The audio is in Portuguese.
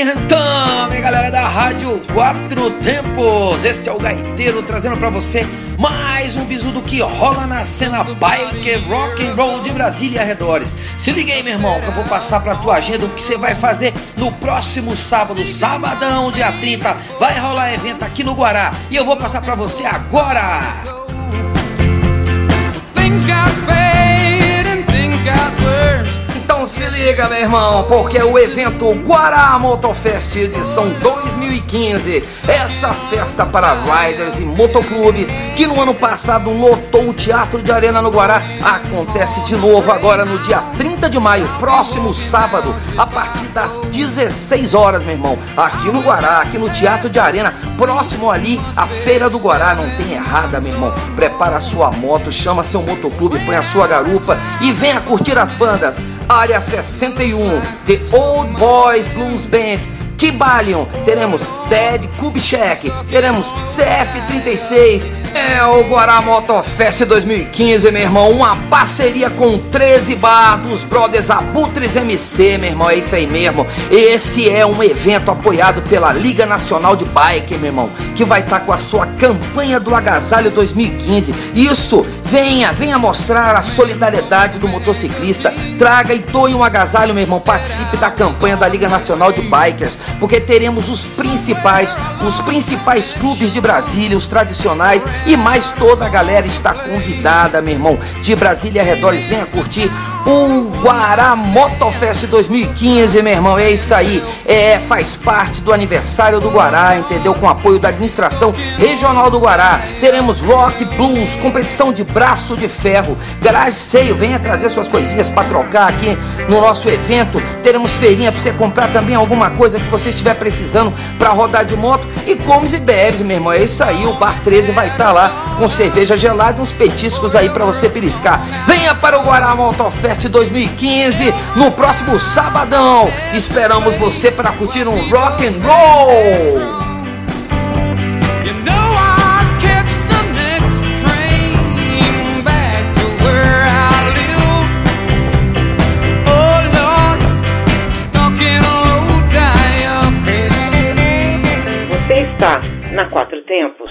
aí, então, minha galera da Rádio Quatro Tempos. Este é o Gaiteiro trazendo para você mais um bisu do que rola na cena bike rock and roll de Brasília e arredores. Se liga aí, meu irmão, que eu vou passar pra tua agenda o que você vai fazer no próximo sábado, sabadão, dia 30. Vai rolar evento aqui no Guará e eu vou passar para você agora. Liga, meu irmão, porque o evento Guará Motofest edição 2015, essa festa para riders e motoclubes que no ano passado lotou o Teatro de Arena no Guará, acontece de novo agora no dia 30 de maio, próximo sábado, a partir das 16 horas, meu irmão, aqui no Guará, aqui no Teatro de Arena, próximo ali à Feira do Guará, não tem errada, meu irmão. Prepara a sua moto, chama seu motoclube, põe a sua garupa e venha curtir as bandas. Área 61, The Old Boys Blues Band, Kibalion, teremos Dead Kubchek, teremos CF36, é o Guará Motofest 2015, meu irmão, uma parceria com 13 bar dos brothers Abutres MC, meu irmão, é isso aí mesmo. Esse é um evento apoiado pela Liga Nacional de Bike, meu irmão, que vai estar tá com a sua campanha do agasalho 2015. Isso, venha, venha mostrar a solidariedade do motociclista. Traga e doe um agasalho, meu irmão, participe da campanha da Liga Nacional de Bikers porque teremos os principais, os principais clubes de Brasília, os tradicionais e mais toda a galera está convidada, meu irmão, de Brasília e arredores, venha curtir o Guará Motofest 2015, meu irmão. É isso aí. É, faz parte do aniversário do Guará, entendeu? Com apoio da administração regional do Guará. Teremos rock, blues, competição de braço de ferro, garagem seio. Venha trazer suas coisinhas para trocar aqui no nosso evento. Teremos feirinha para você comprar também alguma coisa que você estiver precisando para rodar de moto. E comes e bebes, meu irmão. É isso aí. O Bar 13 vai estar tá lá com cerveja gelada e uns petiscos aí para você beliscar. Venha para o Guará Motofest Fest 2015 no próximo sabadão. Esperamos você para curtir um rock and roll. Você está na Quatro Tempos.